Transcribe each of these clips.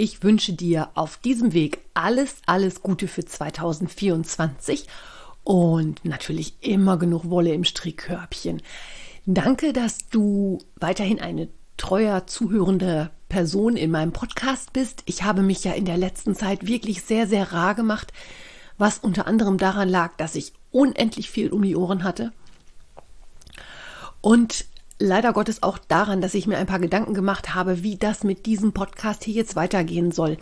Ich wünsche dir auf diesem Weg alles, alles Gute für 2024 und natürlich immer genug Wolle im Strickkörbchen. Danke, dass du weiterhin eine treuer zuhörende Person in meinem Podcast bist. Ich habe mich ja in der letzten Zeit wirklich sehr, sehr rar gemacht, was unter anderem daran lag, dass ich unendlich viel um die Ohren hatte. Und leider Gottes auch daran, dass ich mir ein paar Gedanken gemacht habe, wie das mit diesem Podcast hier jetzt weitergehen soll.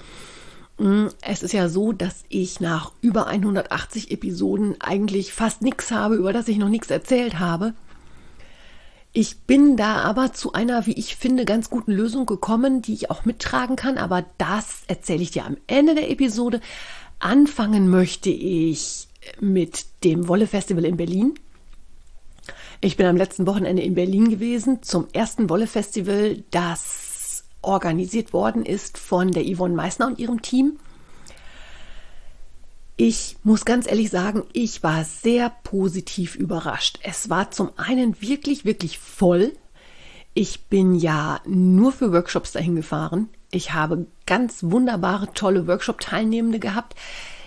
Mm, es ist ja so, dass ich nach über 180 Episoden eigentlich fast nichts habe, über das ich noch nichts erzählt habe. Ich bin da aber zu einer, wie ich finde, ganz guten Lösung gekommen, die ich auch mittragen kann, aber das erzähle ich dir am Ende der Episode. Anfangen möchte ich mit dem Wolle Festival in Berlin. Ich bin am letzten Wochenende in Berlin gewesen zum ersten Wolle-Festival, das organisiert worden ist von der Yvonne Meissner und ihrem Team. Ich muss ganz ehrlich sagen, ich war sehr positiv überrascht. Es war zum einen wirklich, wirklich voll. Ich bin ja nur für Workshops dahin gefahren. Ich habe ganz wunderbare, tolle Workshop-Teilnehmende gehabt.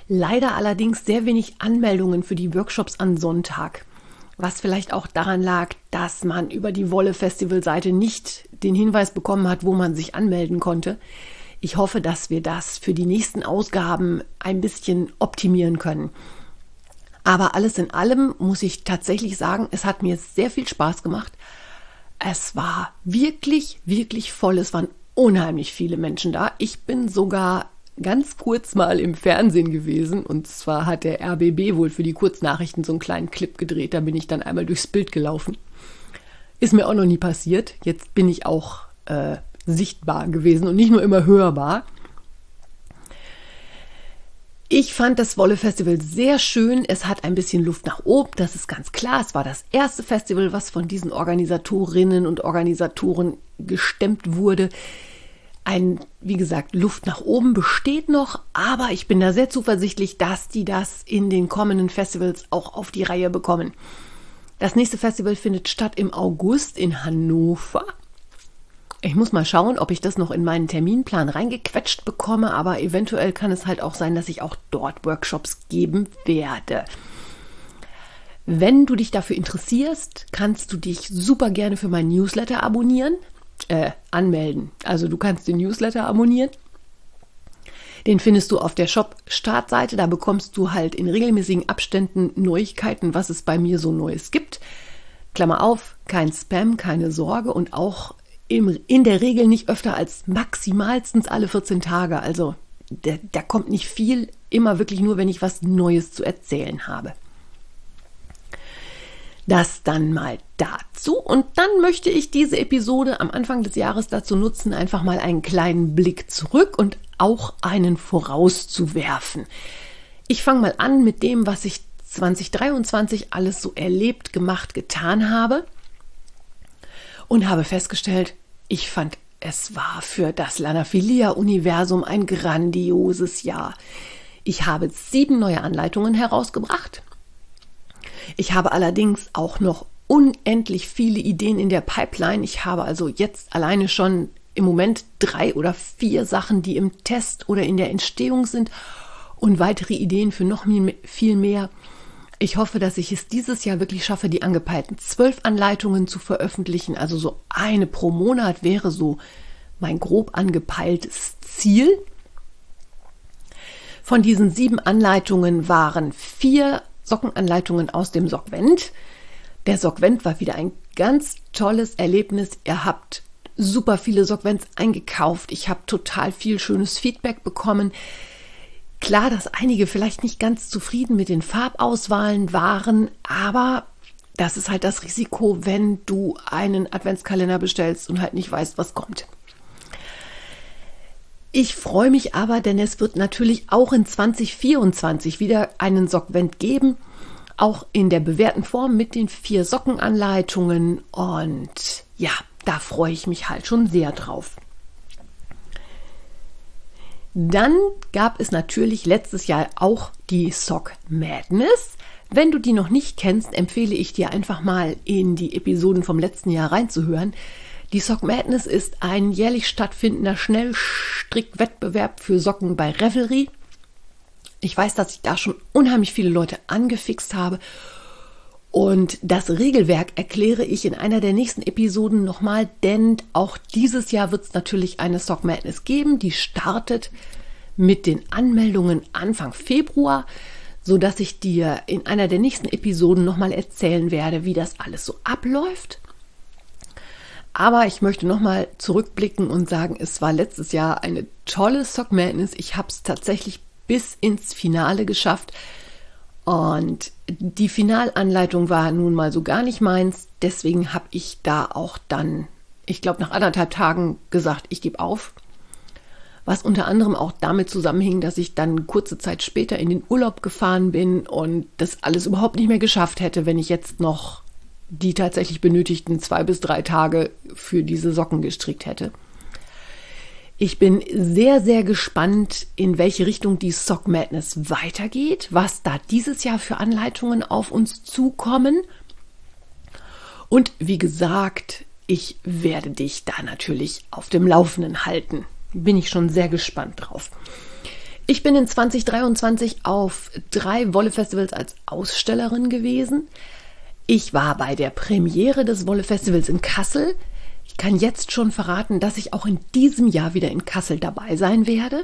Leider allerdings sehr wenig Anmeldungen für die Workshops an Sonntag was vielleicht auch daran lag, dass man über die Wolle Festival Seite nicht den Hinweis bekommen hat, wo man sich anmelden konnte. Ich hoffe, dass wir das für die nächsten Ausgaben ein bisschen optimieren können. Aber alles in allem muss ich tatsächlich sagen, es hat mir sehr viel Spaß gemacht. Es war wirklich, wirklich voll. Es waren unheimlich viele Menschen da. Ich bin sogar ganz kurz mal im Fernsehen gewesen. Und zwar hat der RBB wohl für die Kurznachrichten so einen kleinen Clip gedreht. Da bin ich dann einmal durchs Bild gelaufen. Ist mir auch noch nie passiert. Jetzt bin ich auch äh, sichtbar gewesen und nicht nur immer hörbar. Ich fand das Wolle Festival sehr schön. Es hat ein bisschen Luft nach oben, das ist ganz klar. Es war das erste Festival, was von diesen Organisatorinnen und Organisatoren gestemmt wurde ein, wie gesagt, Luft nach oben besteht noch, aber ich bin da sehr zuversichtlich, dass die das in den kommenden Festivals auch auf die Reihe bekommen. Das nächste Festival findet statt im August in Hannover. Ich muss mal schauen, ob ich das noch in meinen Terminplan reingequetscht bekomme, aber eventuell kann es halt auch sein, dass ich auch dort Workshops geben werde. Wenn du dich dafür interessierst, kannst du dich super gerne für meinen Newsletter abonnieren äh, anmelden. Also du kannst den Newsletter abonnieren. Den findest du auf der Shop-Startseite. Da bekommst du halt in regelmäßigen Abständen Neuigkeiten, was es bei mir so Neues gibt. Klammer auf, kein Spam, keine Sorge und auch im, in der Regel nicht öfter als maximalstens alle 14 Tage. Also da kommt nicht viel, immer wirklich nur, wenn ich was Neues zu erzählen habe. Das dann mal dazu. Und dann möchte ich diese Episode am Anfang des Jahres dazu nutzen, einfach mal einen kleinen Blick zurück und auch einen vorauszuwerfen. Ich fange mal an mit dem, was ich 2023 alles so erlebt, gemacht, getan habe und habe festgestellt, ich fand, es war für das Lanaphilia-Universum ein grandioses Jahr. Ich habe sieben neue Anleitungen herausgebracht. Ich habe allerdings auch noch unendlich viele Ideen in der Pipeline. Ich habe also jetzt alleine schon im Moment drei oder vier Sachen, die im Test oder in der Entstehung sind und weitere Ideen für noch viel mehr. Ich hoffe, dass ich es dieses Jahr wirklich schaffe, die angepeilten zwölf Anleitungen zu veröffentlichen. Also so eine pro Monat wäre so mein grob angepeiltes Ziel. Von diesen sieben Anleitungen waren vier Sockenanleitungen aus dem Sockvent. Der Sockvent war wieder ein ganz tolles Erlebnis. Ihr habt super viele Sockvents eingekauft. Ich habe total viel schönes Feedback bekommen. Klar, dass einige vielleicht nicht ganz zufrieden mit den Farbauswahlen waren, aber das ist halt das Risiko, wenn du einen Adventskalender bestellst und halt nicht weißt, was kommt. Ich freue mich aber, denn es wird natürlich auch in 2024 wieder einen Sockvent geben, auch in der bewährten Form mit den vier Sockenanleitungen und ja, da freue ich mich halt schon sehr drauf. Dann gab es natürlich letztes Jahr auch die Sock Madness. Wenn du die noch nicht kennst, empfehle ich dir einfach mal in die Episoden vom letzten Jahr reinzuhören. Die Sock Madness ist ein jährlich stattfindender Schnellstrickwettbewerb für Socken bei Revelry. Ich weiß, dass ich da schon unheimlich viele Leute angefixt habe. Und das Regelwerk erkläre ich in einer der nächsten Episoden nochmal, denn auch dieses Jahr wird es natürlich eine Sock Madness geben. Die startet mit den Anmeldungen Anfang Februar, sodass ich dir in einer der nächsten Episoden nochmal erzählen werde, wie das alles so abläuft. Aber ich möchte nochmal zurückblicken und sagen, es war letztes Jahr eine tolle Sock Madness. Ich habe es tatsächlich bis ins Finale geschafft. Und die Finalanleitung war nun mal so gar nicht meins. Deswegen habe ich da auch dann, ich glaube, nach anderthalb Tagen gesagt, ich gebe auf. Was unter anderem auch damit zusammenhing, dass ich dann kurze Zeit später in den Urlaub gefahren bin und das alles überhaupt nicht mehr geschafft hätte, wenn ich jetzt noch die tatsächlich benötigten zwei bis drei Tage für diese Socken gestrickt hätte. Ich bin sehr, sehr gespannt, in welche Richtung die Sock Madness weitergeht, was da dieses Jahr für Anleitungen auf uns zukommen. Und wie gesagt, ich werde dich da natürlich auf dem Laufenden halten. Bin ich schon sehr gespannt drauf. Ich bin in 2023 auf drei Wolle-Festivals als Ausstellerin gewesen. Ich war bei der Premiere des Wolle-Festivals in Kassel. Ich kann jetzt schon verraten, dass ich auch in diesem Jahr wieder in Kassel dabei sein werde.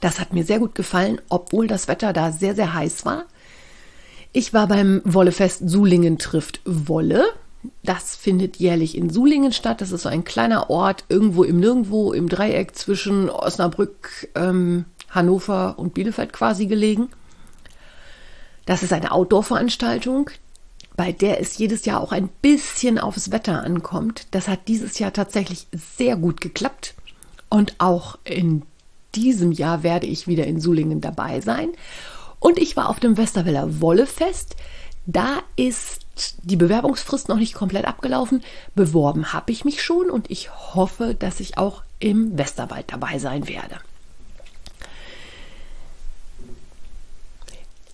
Das hat mir sehr gut gefallen, obwohl das Wetter da sehr, sehr heiß war. Ich war beim Wollefest Sulingen trifft Wolle. Das findet jährlich in Sulingen statt. Das ist so ein kleiner Ort irgendwo im Nirgendwo im Dreieck zwischen Osnabrück, ähm, Hannover und Bielefeld quasi gelegen. Das ist eine Outdoor-Veranstaltung bei der es jedes Jahr auch ein bisschen aufs Wetter ankommt. Das hat dieses Jahr tatsächlich sehr gut geklappt. Und auch in diesem Jahr werde ich wieder in Sulingen dabei sein. Und ich war auf dem Westerweller Wollefest. Da ist die Bewerbungsfrist noch nicht komplett abgelaufen. Beworben habe ich mich schon und ich hoffe, dass ich auch im Westerwald dabei sein werde.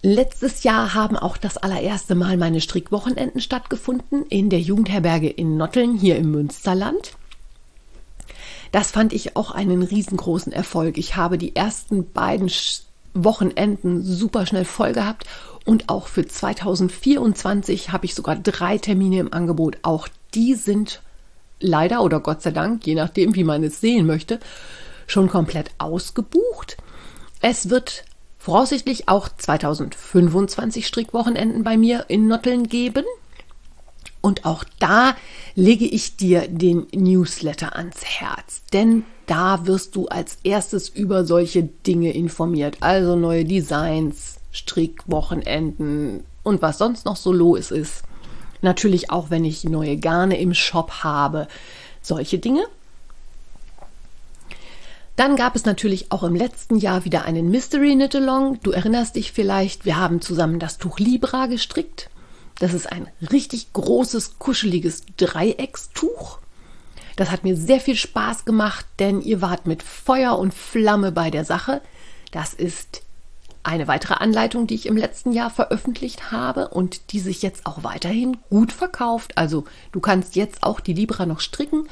Letztes Jahr haben auch das allererste Mal meine Strickwochenenden stattgefunden in der Jugendherberge in Notteln hier im Münsterland. Das fand ich auch einen riesengroßen Erfolg. Ich habe die ersten beiden Wochenenden super schnell voll gehabt und auch für 2024 habe ich sogar drei Termine im Angebot. Auch die sind leider oder Gott sei Dank, je nachdem, wie man es sehen möchte, schon komplett ausgebucht. Es wird voraussichtlich auch 2025 Strickwochenenden bei mir in Notteln geben. Und auch da lege ich dir den Newsletter ans Herz, denn da wirst du als erstes über solche Dinge informiert, also neue Designs, Strickwochenenden und was sonst noch so los ist. Natürlich auch, wenn ich neue Garne im Shop habe, solche Dinge. Dann gab es natürlich auch im letzten Jahr wieder einen Mystery Knit Along. Du erinnerst dich vielleicht, wir haben zusammen das Tuch Libra gestrickt. Das ist ein richtig großes, kuscheliges Dreieckstuch. Das hat mir sehr viel Spaß gemacht, denn ihr wart mit Feuer und Flamme bei der Sache. Das ist eine weitere Anleitung, die ich im letzten Jahr veröffentlicht habe und die sich jetzt auch weiterhin gut verkauft. Also du kannst jetzt auch die Libra noch stricken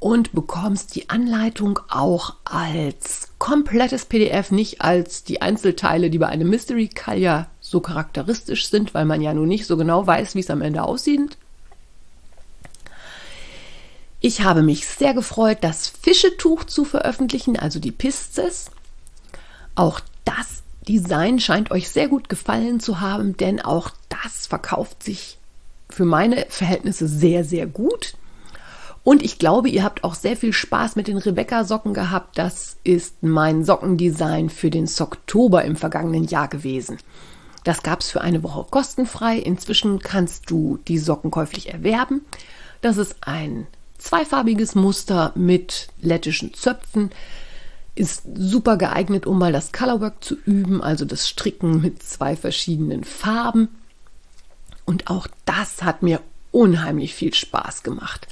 und bekommst die Anleitung auch als komplettes PDF, nicht als die Einzelteile, die bei einem Mystery Call ja so charakteristisch sind, weil man ja nun nicht so genau weiß, wie es am Ende aussieht. Ich habe mich sehr gefreut, das Fischetuch zu veröffentlichen, also die Pisces. Auch das Design scheint euch sehr gut gefallen zu haben, denn auch das verkauft sich für meine Verhältnisse sehr, sehr gut. Und ich glaube, ihr habt auch sehr viel Spaß mit den Rebecca-Socken gehabt. Das ist mein Sockendesign für den Socktober im vergangenen Jahr gewesen. Das gab es für eine Woche kostenfrei. Inzwischen kannst du die Socken käuflich erwerben. Das ist ein zweifarbiges Muster mit lettischen Zöpfen. ist super geeignet, um mal das Colorwork zu üben, also das Stricken mit zwei verschiedenen Farben. Und auch das hat mir unheimlich viel Spaß gemacht.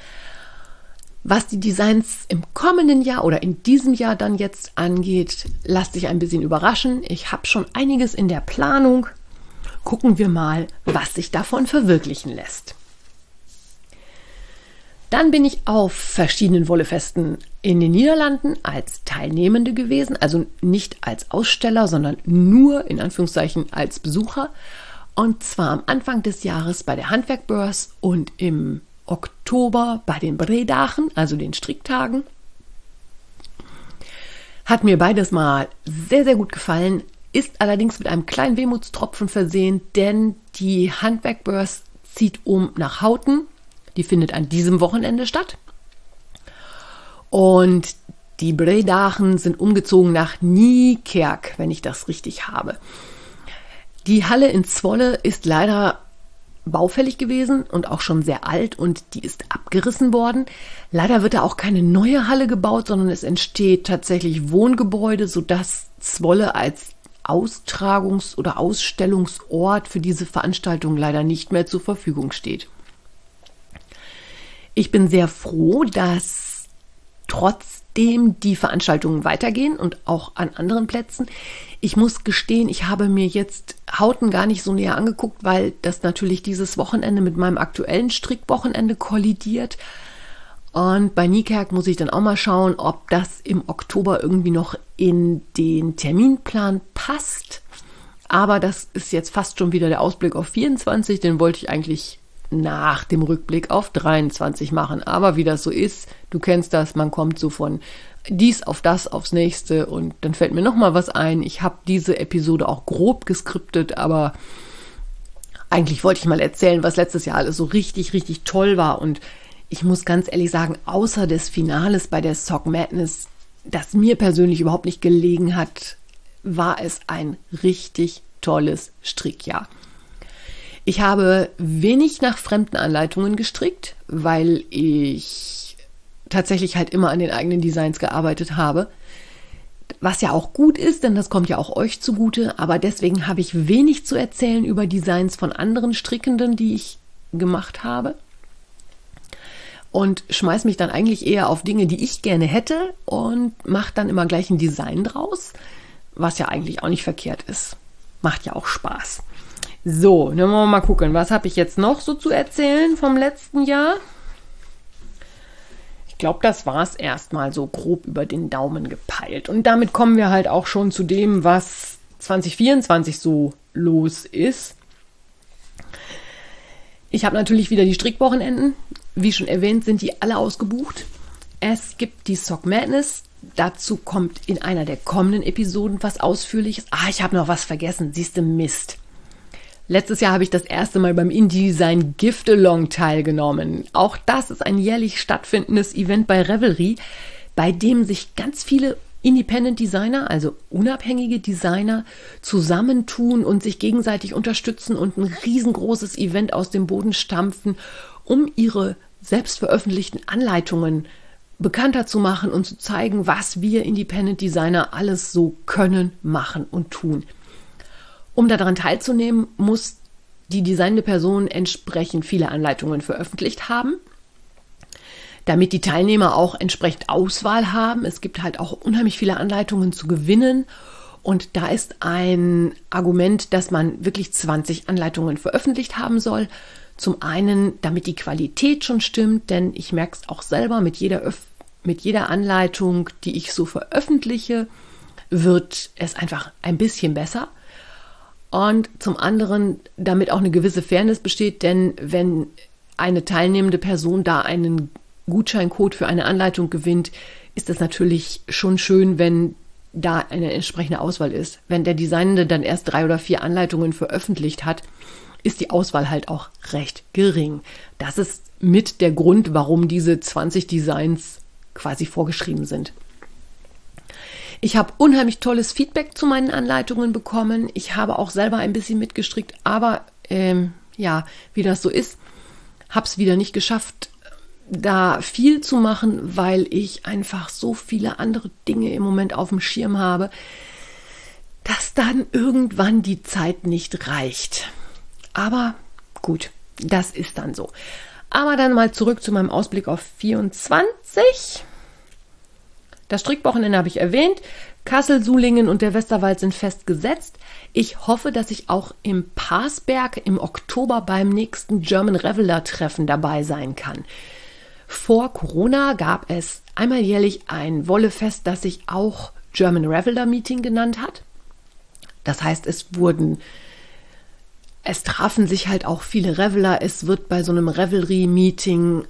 Was die Designs im kommenden Jahr oder in diesem Jahr dann jetzt angeht, lasst dich ein bisschen überraschen. Ich habe schon einiges in der Planung. Gucken wir mal, was sich davon verwirklichen lässt. Dann bin ich auf verschiedenen Wollefesten in den Niederlanden als Teilnehmende gewesen, also nicht als Aussteller, sondern nur in Anführungszeichen als Besucher. Und zwar am Anfang des Jahres bei der Handwerkbörs und im Oktober bei den Bredachen, also den Stricktagen. Hat mir beides mal sehr, sehr gut gefallen, ist allerdings mit einem kleinen Wehmutstropfen versehen, denn die Handwerkbörs zieht um nach Hauten. Die findet an diesem Wochenende statt. Und die Bredachen sind umgezogen nach Niekerk, wenn ich das richtig habe. Die Halle in Zwolle ist leider baufällig gewesen und auch schon sehr alt und die ist abgerissen worden. Leider wird da auch keine neue Halle gebaut, sondern es entsteht tatsächlich Wohngebäude, sodass Zwolle als Austragungs- oder Ausstellungsort für diese Veranstaltung leider nicht mehr zur Verfügung steht. Ich bin sehr froh, dass trotzdem die Veranstaltungen weitergehen und auch an anderen Plätzen. Ich muss gestehen, ich habe mir jetzt Hauten gar nicht so näher angeguckt, weil das natürlich dieses Wochenende mit meinem aktuellen Strickwochenende kollidiert. Und bei Niekerk muss ich dann auch mal schauen, ob das im Oktober irgendwie noch in den Terminplan passt. Aber das ist jetzt fast schon wieder der Ausblick auf 24. Den wollte ich eigentlich nach dem Rückblick auf 23 machen. Aber wie das so ist, du kennst das, man kommt so von dies auf das aufs nächste und dann fällt mir noch mal was ein. Ich habe diese Episode auch grob geskriptet, aber eigentlich wollte ich mal erzählen, was letztes Jahr alles so richtig, richtig toll war und ich muss ganz ehrlich sagen, außer des Finales bei der Sock Madness, das mir persönlich überhaupt nicht gelegen hat, war es ein richtig tolles Strickjahr. Ich habe wenig nach fremden Anleitungen gestrickt, weil ich tatsächlich halt immer an den eigenen Designs gearbeitet habe. Was ja auch gut ist, denn das kommt ja auch euch zugute, aber deswegen habe ich wenig zu erzählen über Designs von anderen Strickenden, die ich gemacht habe. Und schmeiß mich dann eigentlich eher auf Dinge, die ich gerne hätte und mache dann immer gleich ein Design draus, was ja eigentlich auch nicht verkehrt ist. Macht ja auch Spaß. So, dann wollen wir mal gucken, was habe ich jetzt noch so zu erzählen vom letzten Jahr? Ich glaube, das war es erstmal so grob über den Daumen gepeilt. Und damit kommen wir halt auch schon zu dem, was 2024 so los ist. Ich habe natürlich wieder die Strickwochenenden. Wie schon erwähnt, sind die alle ausgebucht. Es gibt die Sock Madness. Dazu kommt in einer der kommenden Episoden was Ausführliches. Ah, ich habe noch was vergessen. Siehste Mist. Letztes Jahr habe ich das erste Mal beim InDesign Gift Along teilgenommen. Auch das ist ein jährlich stattfindendes Event bei Revelry, bei dem sich ganz viele Independent Designer, also unabhängige Designer, zusammentun und sich gegenseitig unterstützen und ein riesengroßes Event aus dem Boden stampfen, um ihre selbst veröffentlichten Anleitungen bekannter zu machen und zu zeigen, was wir Independent Designer alles so können, machen und tun. Um daran teilzunehmen, muss die designende Person entsprechend viele Anleitungen veröffentlicht haben, damit die Teilnehmer auch entsprechend Auswahl haben. Es gibt halt auch unheimlich viele Anleitungen zu gewinnen. Und da ist ein Argument, dass man wirklich 20 Anleitungen veröffentlicht haben soll. Zum einen, damit die Qualität schon stimmt, denn ich merke es auch selber mit jeder, mit jeder Anleitung, die ich so veröffentliche, wird es einfach ein bisschen besser und zum anderen, damit auch eine gewisse Fairness besteht, denn wenn eine teilnehmende Person da einen Gutscheincode für eine Anleitung gewinnt, ist es natürlich schon schön, wenn da eine entsprechende Auswahl ist. Wenn der Designende dann erst drei oder vier Anleitungen veröffentlicht hat, ist die Auswahl halt auch recht gering. Das ist mit der Grund, warum diese 20 Designs quasi vorgeschrieben sind. Ich habe unheimlich tolles Feedback zu meinen Anleitungen bekommen. Ich habe auch selber ein bisschen mitgestrickt, aber ähm, ja, wie das so ist, habe es wieder nicht geschafft, da viel zu machen, weil ich einfach so viele andere Dinge im Moment auf dem Schirm habe, dass dann irgendwann die Zeit nicht reicht. Aber gut, das ist dann so. Aber dann mal zurück zu meinem Ausblick auf 24. Das Strickwochenende habe ich erwähnt. Kassel, Sulingen und der Westerwald sind festgesetzt. Ich hoffe, dass ich auch im Parsberg im Oktober beim nächsten German Reveler Treffen dabei sein kann. Vor Corona gab es einmal jährlich ein Wollefest, das sich auch German Reveler Meeting genannt hat. Das heißt, es wurden es trafen sich halt auch viele Reveler. Es wird bei so einem Revelry-Meeting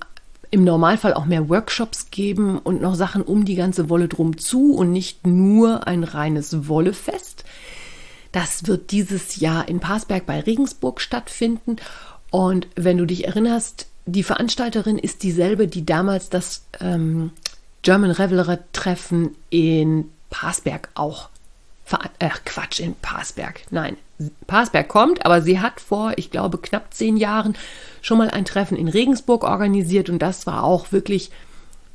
im Normalfall auch mehr Workshops geben und noch Sachen um die ganze Wolle drum zu und nicht nur ein reines Wollefest. Das wird dieses Jahr in Parsberg bei Regensburg stattfinden. Und wenn du dich erinnerst, die Veranstalterin ist dieselbe, die damals das ähm, German Reveler Treffen in Parsberg auch Ach, Quatsch, in Parsberg. Nein, Parsberg kommt, aber sie hat vor, ich glaube, knapp zehn Jahren schon mal ein Treffen in Regensburg organisiert und das war auch wirklich,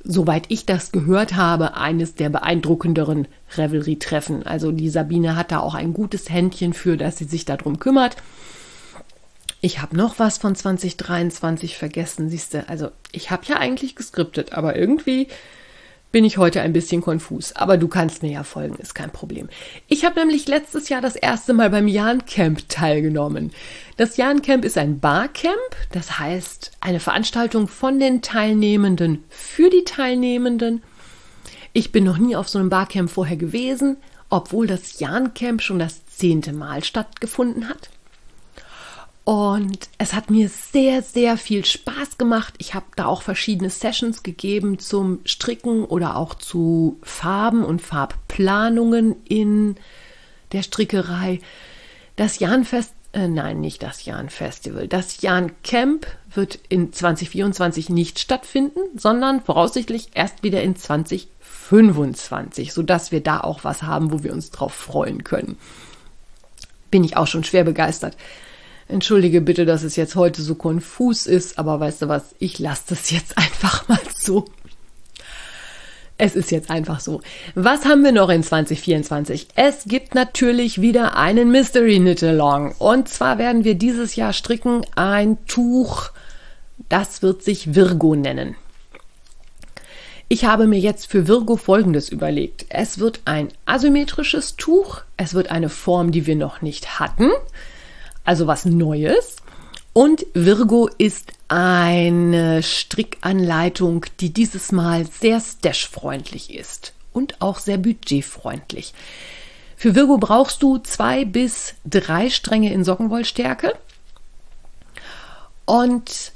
soweit ich das gehört habe, eines der beeindruckenderen Revelry-Treffen. Also die Sabine hat da auch ein gutes Händchen für, dass sie sich darum kümmert. Ich habe noch was von 2023 vergessen, siehst du. Also ich habe ja eigentlich geskriptet, aber irgendwie bin ich heute ein bisschen konfus. Aber du kannst mir ja folgen, ist kein Problem. Ich habe nämlich letztes Jahr das erste Mal beim Jan Camp teilgenommen. Das Jan Camp ist ein Barcamp, das heißt eine Veranstaltung von den Teilnehmenden für die Teilnehmenden. Ich bin noch nie auf so einem Barcamp vorher gewesen, obwohl das Jan Camp schon das zehnte Mal stattgefunden hat. Und es hat mir sehr, sehr viel Spaß gemacht. Ich habe da auch verschiedene Sessions gegeben zum Stricken oder auch zu Farben und Farbplanungen in der Strickerei. Das Jahnfest, äh, nein, nicht das Jahn-Festival. Das Jahn-Camp wird in 2024 nicht stattfinden, sondern voraussichtlich erst wieder in 2025, sodass wir da auch was haben, wo wir uns drauf freuen können. Bin ich auch schon schwer begeistert. Entschuldige bitte, dass es jetzt heute so konfus ist, aber weißt du was, ich lasse das jetzt einfach mal so. Es ist jetzt einfach so. Was haben wir noch in 2024? Es gibt natürlich wieder einen Mystery Knit Along. Und zwar werden wir dieses Jahr stricken ein Tuch, das wird sich Virgo nennen. Ich habe mir jetzt für Virgo Folgendes überlegt. Es wird ein asymmetrisches Tuch. Es wird eine Form, die wir noch nicht hatten also was Neues. Und Virgo ist eine Strickanleitung, die dieses Mal sehr stash-freundlich ist und auch sehr budgetfreundlich. Für Virgo brauchst du zwei bis drei Stränge in Sockenwollstärke. Und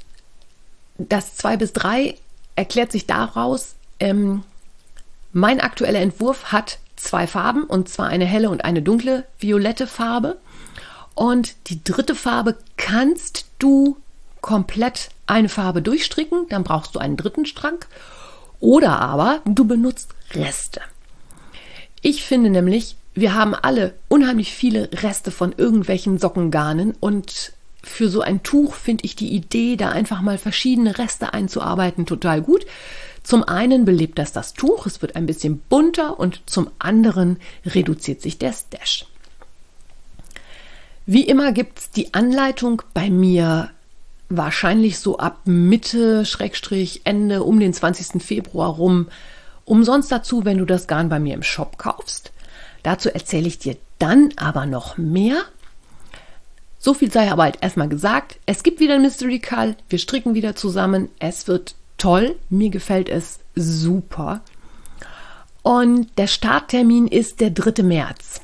das zwei bis drei erklärt sich daraus, ähm, mein aktueller Entwurf hat zwei Farben und zwar eine helle und eine dunkle violette Farbe. Und die dritte Farbe kannst du komplett eine Farbe durchstricken, dann brauchst du einen dritten Strang. Oder aber du benutzt Reste. Ich finde nämlich, wir haben alle unheimlich viele Reste von irgendwelchen Sockengarnen und für so ein Tuch finde ich die Idee, da einfach mal verschiedene Reste einzuarbeiten, total gut. Zum einen belebt das das Tuch, es wird ein bisschen bunter und zum anderen reduziert sich der Stash. Wie immer gibt es die Anleitung bei mir wahrscheinlich so ab Mitte, Schrägstrich, Ende um den 20. Februar rum umsonst dazu, wenn du das Garn bei mir im Shop kaufst. Dazu erzähle ich dir dann aber noch mehr. So viel sei aber halt erstmal gesagt. Es gibt wieder ein Mystery Call. Wir stricken wieder zusammen. Es wird toll. Mir gefällt es super. Und der Starttermin ist der 3. März.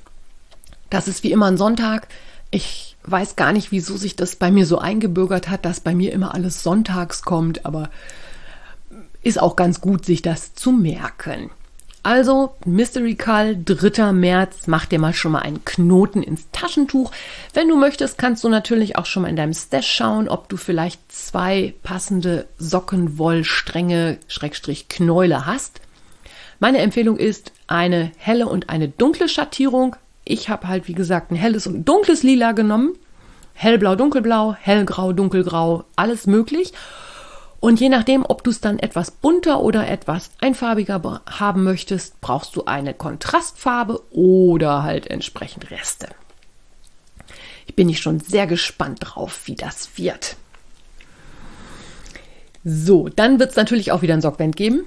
Das ist wie immer ein Sonntag. Ich weiß gar nicht, wieso sich das bei mir so eingebürgert hat, dass bei mir immer alles sonntags kommt, aber ist auch ganz gut, sich das zu merken. Also, Mystery Call, 3. März, mach dir mal schon mal einen Knoten ins Taschentuch. Wenn du möchtest, kannst du natürlich auch schon mal in deinem Stash schauen, ob du vielleicht zwei passende Sockenwollstränge, Schrägstrich Knäule hast. Meine Empfehlung ist eine helle und eine dunkle Schattierung. Ich habe halt, wie gesagt, ein helles und dunkles Lila genommen. Hellblau, dunkelblau, hellgrau, dunkelgrau, alles möglich. Und je nachdem, ob du es dann etwas bunter oder etwas einfarbiger haben möchtest, brauchst du eine Kontrastfarbe oder halt entsprechend Reste. Ich bin ich schon sehr gespannt drauf, wie das wird. So, dann wird es natürlich auch wieder ein Sorgvent geben.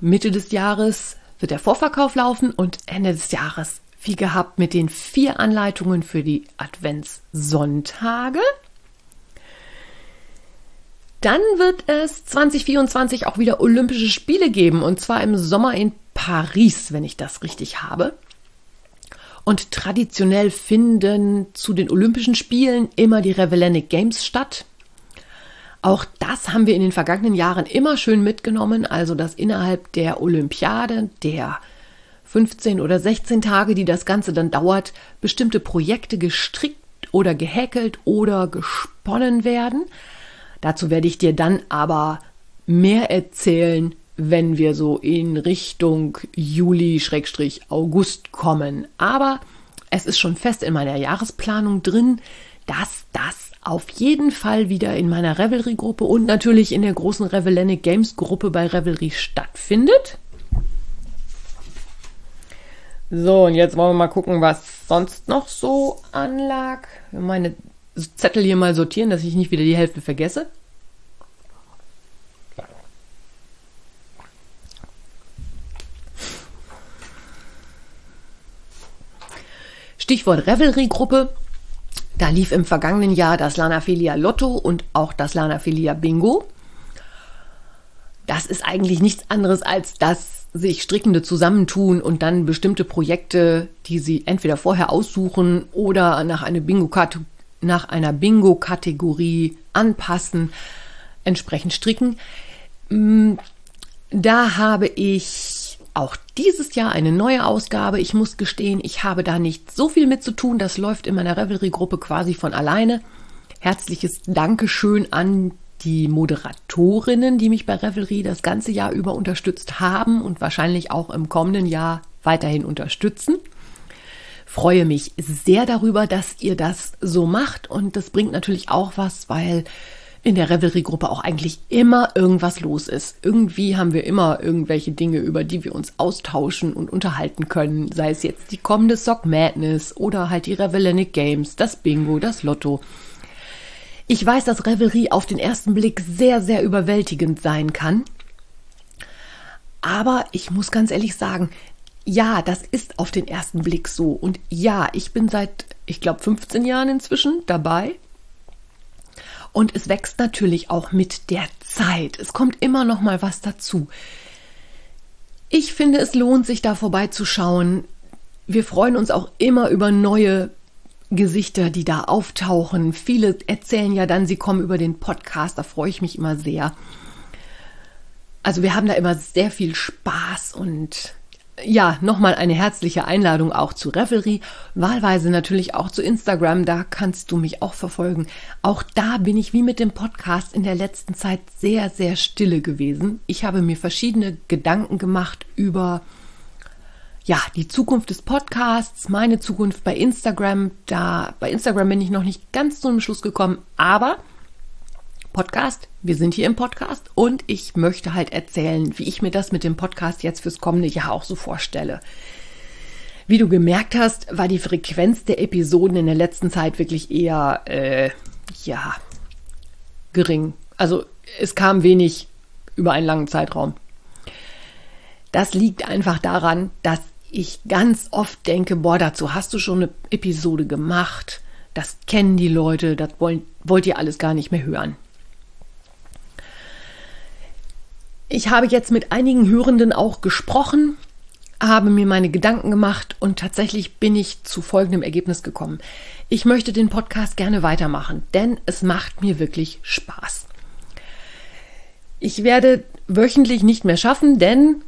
Mitte des Jahres wird der Vorverkauf laufen und Ende des Jahres, wie gehabt, mit den vier Anleitungen für die Adventssonntage. Dann wird es 2024 auch wieder Olympische Spiele geben und zwar im Sommer in Paris, wenn ich das richtig habe. Und traditionell finden zu den Olympischen Spielen immer die Revellenic Games statt. Auch das haben wir in den vergangenen Jahren immer schön mitgenommen, also dass innerhalb der Olympiade, der 15 oder 16 Tage, die das Ganze dann dauert, bestimmte Projekte gestrickt oder gehäkelt oder gesponnen werden. Dazu werde ich dir dann aber mehr erzählen, wenn wir so in Richtung Juli-August kommen. Aber es ist schon fest in meiner Jahresplanung drin, dass das auf jeden Fall wieder in meiner Revelry-Gruppe und natürlich in der großen Revellenic Games-Gruppe bei Revelry stattfindet. So, und jetzt wollen wir mal gucken, was sonst noch so anlag. Meine Zettel hier mal sortieren, dass ich nicht wieder die Hälfte vergesse. Stichwort Revelry-Gruppe. Da lief im vergangenen Jahr das Lanafilia Lotto und auch das Lanafilia Bingo. Das ist eigentlich nichts anderes als dass sich Strickende zusammentun und dann bestimmte Projekte, die sie entweder vorher aussuchen oder nach, eine Bingo nach einer Bingo-Kategorie anpassen, entsprechend stricken. Mm, da habe ich auch dieses Jahr eine neue Ausgabe. Ich muss gestehen, ich habe da nicht so viel mit zu tun. Das läuft in meiner Revelry-Gruppe quasi von alleine. Herzliches Dankeschön an die Moderatorinnen, die mich bei Revelry das ganze Jahr über unterstützt haben und wahrscheinlich auch im kommenden Jahr weiterhin unterstützen. Freue mich sehr darüber, dass ihr das so macht und das bringt natürlich auch was, weil in der Revelry-Gruppe auch eigentlich immer irgendwas los ist. Irgendwie haben wir immer irgendwelche Dinge, über die wir uns austauschen und unterhalten können. Sei es jetzt die kommende Sock Madness oder halt die Revelenic Games, das Bingo, das Lotto. Ich weiß, dass Revelry auf den ersten Blick sehr, sehr überwältigend sein kann. Aber ich muss ganz ehrlich sagen, ja, das ist auf den ersten Blick so. Und ja, ich bin seit, ich glaube, 15 Jahren inzwischen dabei und es wächst natürlich auch mit der Zeit. Es kommt immer noch mal was dazu. Ich finde, es lohnt sich da vorbeizuschauen. Wir freuen uns auch immer über neue Gesichter, die da auftauchen. Viele erzählen ja dann, sie kommen über den Podcast. Da freue ich mich immer sehr. Also wir haben da immer sehr viel Spaß und ja, nochmal eine herzliche Einladung auch zu Revelry, wahlweise natürlich auch zu Instagram, da kannst du mich auch verfolgen. Auch da bin ich wie mit dem Podcast in der letzten Zeit sehr, sehr stille gewesen. Ich habe mir verschiedene Gedanken gemacht über ja, die Zukunft des Podcasts, meine Zukunft bei Instagram. Da bei Instagram bin ich noch nicht ganz zu einem Schluss gekommen, aber Podcast. Wir sind hier im Podcast und ich möchte halt erzählen, wie ich mir das mit dem Podcast jetzt fürs kommende Jahr auch so vorstelle. Wie du gemerkt hast, war die Frequenz der Episoden in der letzten Zeit wirklich eher, äh, ja, gering. Also es kam wenig über einen langen Zeitraum. Das liegt einfach daran, dass ich ganz oft denke, boah, dazu hast du schon eine Episode gemacht. Das kennen die Leute, das wollen, wollt ihr alles gar nicht mehr hören. Ich habe jetzt mit einigen Hörenden auch gesprochen, habe mir meine Gedanken gemacht und tatsächlich bin ich zu folgendem Ergebnis gekommen. Ich möchte den Podcast gerne weitermachen, denn es macht mir wirklich Spaß. Ich werde wöchentlich nicht mehr schaffen, denn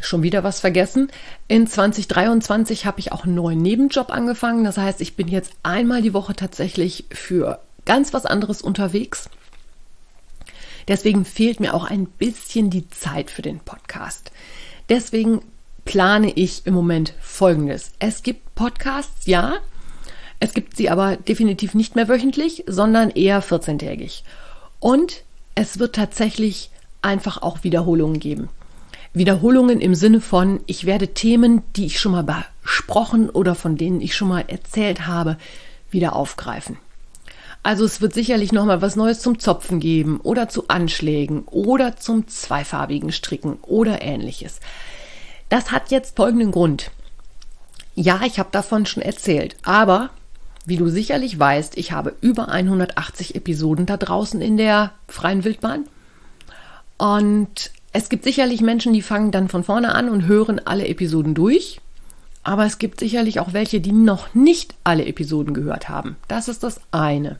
schon wieder was vergessen. In 2023 habe ich auch einen neuen Nebenjob angefangen. Das heißt, ich bin jetzt einmal die Woche tatsächlich für ganz was anderes unterwegs. Deswegen fehlt mir auch ein bisschen die Zeit für den Podcast. Deswegen plane ich im Moment Folgendes. Es gibt Podcasts, ja. Es gibt sie aber definitiv nicht mehr wöchentlich, sondern eher 14-tägig. Und es wird tatsächlich einfach auch Wiederholungen geben. Wiederholungen im Sinne von, ich werde Themen, die ich schon mal besprochen oder von denen ich schon mal erzählt habe, wieder aufgreifen. Also es wird sicherlich noch mal was Neues zum Zopfen geben oder zu Anschlägen oder zum zweifarbigen Stricken oder ähnliches. Das hat jetzt folgenden Grund. Ja, ich habe davon schon erzählt, aber wie du sicherlich weißt, ich habe über 180 Episoden da draußen in der freien Wildbahn. Und es gibt sicherlich Menschen, die fangen dann von vorne an und hören alle Episoden durch. Aber es gibt sicherlich auch welche, die noch nicht alle Episoden gehört haben. Das ist das eine.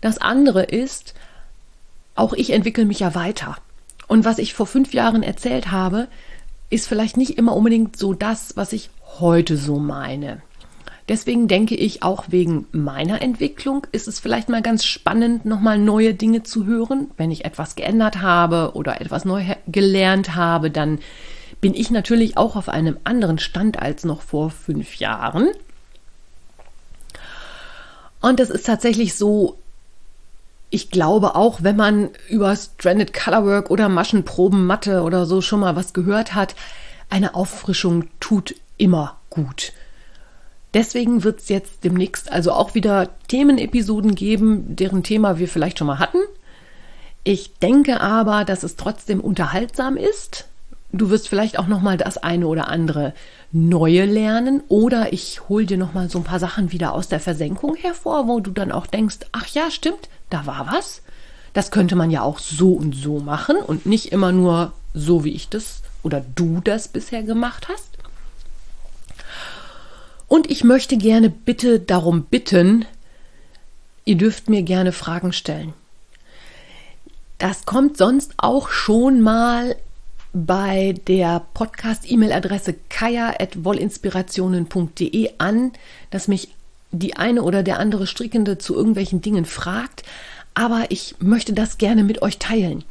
Das andere ist, auch ich entwickle mich ja weiter. Und was ich vor fünf Jahren erzählt habe, ist vielleicht nicht immer unbedingt so das, was ich heute so meine. Deswegen denke ich, auch wegen meiner Entwicklung ist es vielleicht mal ganz spannend, nochmal neue Dinge zu hören. Wenn ich etwas geändert habe oder etwas neu gelernt habe, dann bin ich natürlich auch auf einem anderen Stand als noch vor fünf Jahren. Und es ist tatsächlich so, ich glaube auch, wenn man über Stranded Colorwork oder Maschenproben, Matte oder so schon mal was gehört hat, eine Auffrischung tut immer gut. Deswegen wird es jetzt demnächst also auch wieder Themenepisoden geben, deren Thema wir vielleicht schon mal hatten. Ich denke aber, dass es trotzdem unterhaltsam ist. Du wirst vielleicht auch noch mal das eine oder andere neue lernen oder ich hole dir noch mal so ein paar Sachen wieder aus der Versenkung hervor, wo du dann auch denkst, ach ja, stimmt, da war was. Das könnte man ja auch so und so machen und nicht immer nur so, wie ich das oder du das bisher gemacht hast. Und ich möchte gerne bitte darum bitten, ihr dürft mir gerne Fragen stellen. Das kommt sonst auch schon mal bei der Podcast-E-Mail-Adresse kaya.wollinspirationen.de an, dass mich die eine oder der andere Strickende zu irgendwelchen Dingen fragt, aber ich möchte das gerne mit euch teilen.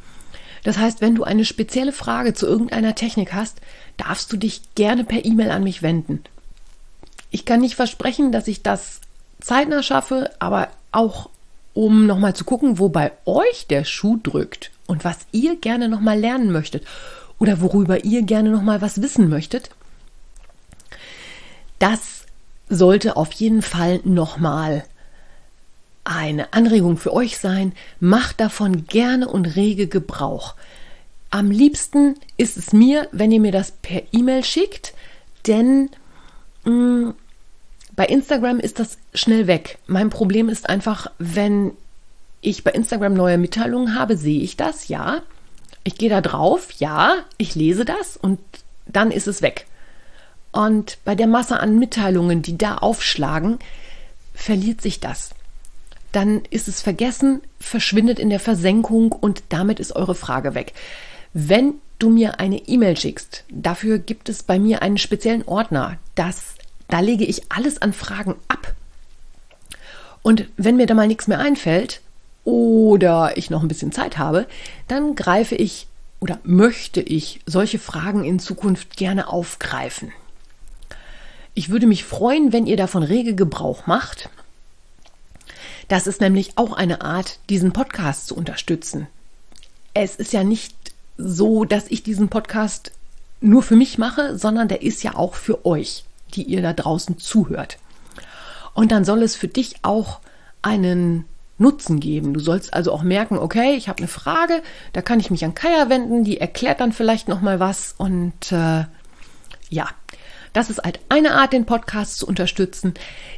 Das heißt, wenn du eine spezielle Frage zu irgendeiner Technik hast, darfst du dich gerne per E-Mail an mich wenden. Ich kann nicht versprechen, dass ich das zeitnah schaffe, aber auch um nochmal zu gucken, wo bei euch der Schuh drückt und was ihr gerne nochmal lernen möchtet oder worüber ihr gerne nochmal was wissen möchtet. Das sollte auf jeden Fall nochmal eine Anregung für euch sein. Macht davon gerne und rege Gebrauch. Am liebsten ist es mir, wenn ihr mir das per E-Mail schickt, denn mm, bei Instagram ist das schnell weg. Mein Problem ist einfach, wenn ich bei Instagram neue Mitteilungen habe, sehe ich das, ja. Ich gehe da drauf, ja, ich lese das und dann ist es weg. Und bei der Masse an Mitteilungen, die da aufschlagen, verliert sich das. Dann ist es vergessen, verschwindet in der Versenkung und damit ist eure Frage weg. Wenn du mir eine E-Mail schickst, dafür gibt es bei mir einen speziellen Ordner. Das da lege ich alles an Fragen ab. Und wenn mir da mal nichts mehr einfällt oder ich noch ein bisschen Zeit habe, dann greife ich oder möchte ich solche Fragen in Zukunft gerne aufgreifen. Ich würde mich freuen, wenn ihr davon rege Gebrauch macht. Das ist nämlich auch eine Art, diesen Podcast zu unterstützen. Es ist ja nicht so, dass ich diesen Podcast nur für mich mache, sondern der ist ja auch für euch die ihr da draußen zuhört. Und dann soll es für dich auch einen Nutzen geben. Du sollst also auch merken, okay, ich habe eine Frage, da kann ich mich an Kaya wenden, die erklärt dann vielleicht noch mal was und äh, ja, das ist halt eine Art, den Podcast zu unterstützen.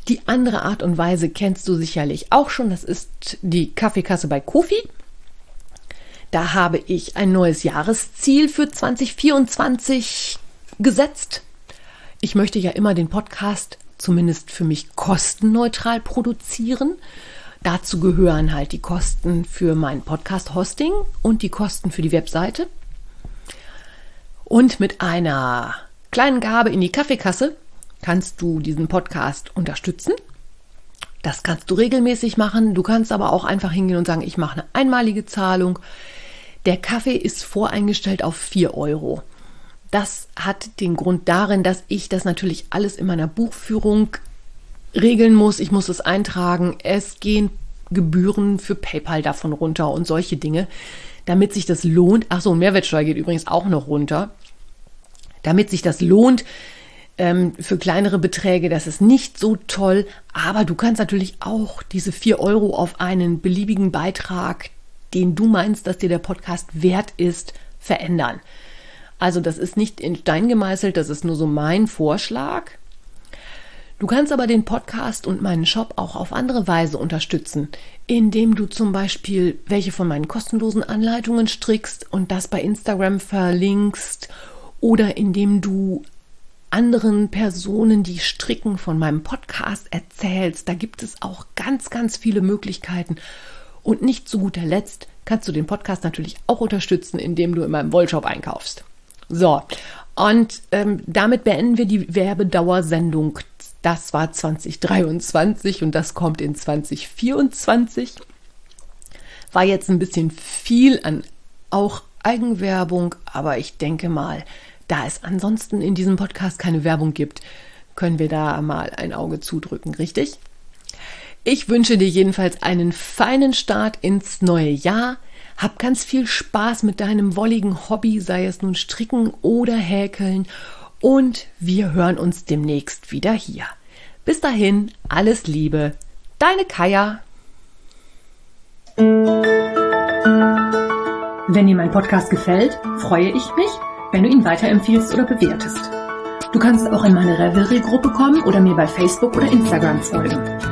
Die andere Art und Weise kennst du sicherlich auch schon. Das ist die Kaffeekasse bei Kofi. Da habe ich ein neues Jahresziel für 2024 gesetzt ich möchte ja immer den Podcast zumindest für mich kostenneutral produzieren. Dazu gehören halt die Kosten für mein Podcast-Hosting und die Kosten für die Webseite. Und mit einer kleinen Gabe in die Kaffeekasse kannst du diesen Podcast unterstützen. Das kannst du regelmäßig machen. Du kannst aber auch einfach hingehen und sagen, ich mache eine einmalige Zahlung. Der Kaffee ist voreingestellt auf 4 Euro. Das hat den Grund darin, dass ich das natürlich alles in meiner Buchführung regeln muss. Ich muss es eintragen. Es gehen Gebühren für PayPal davon runter und solche Dinge. damit sich das lohnt. Ach so, Mehrwertsteuer geht übrigens auch noch runter. Damit sich das lohnt, ähm, für kleinere Beträge, das ist nicht so toll, aber du kannst natürlich auch diese 4 Euro auf einen beliebigen Beitrag, den du meinst, dass dir der Podcast wert ist, verändern. Also das ist nicht in Stein gemeißelt, das ist nur so mein Vorschlag. Du kannst aber den Podcast und meinen Shop auch auf andere Weise unterstützen, indem du zum Beispiel welche von meinen kostenlosen Anleitungen strickst und das bei Instagram verlinkst oder indem du anderen Personen, die stricken, von meinem Podcast erzählst. Da gibt es auch ganz, ganz viele Möglichkeiten. Und nicht zu guter Letzt kannst du den Podcast natürlich auch unterstützen, indem du in meinem Wollshop einkaufst. So, und ähm, damit beenden wir die Werbedauersendung. Das war 2023 und das kommt in 2024. War jetzt ein bisschen viel an auch Eigenwerbung, aber ich denke mal, da es ansonsten in diesem Podcast keine Werbung gibt, können wir da mal ein Auge zudrücken, richtig? Ich wünsche dir jedenfalls einen feinen Start ins neue Jahr. Hab ganz viel Spaß mit deinem wolligen Hobby, sei es nun Stricken oder Häkeln. Und wir hören uns demnächst wieder hier. Bis dahin, alles Liebe. Deine Kaya. Wenn dir mein Podcast gefällt, freue ich mich, wenn du ihn weiterempfiehlst oder bewertest. Du kannst auch in meine Revelry-Gruppe kommen oder mir bei Facebook oder Instagram folgen.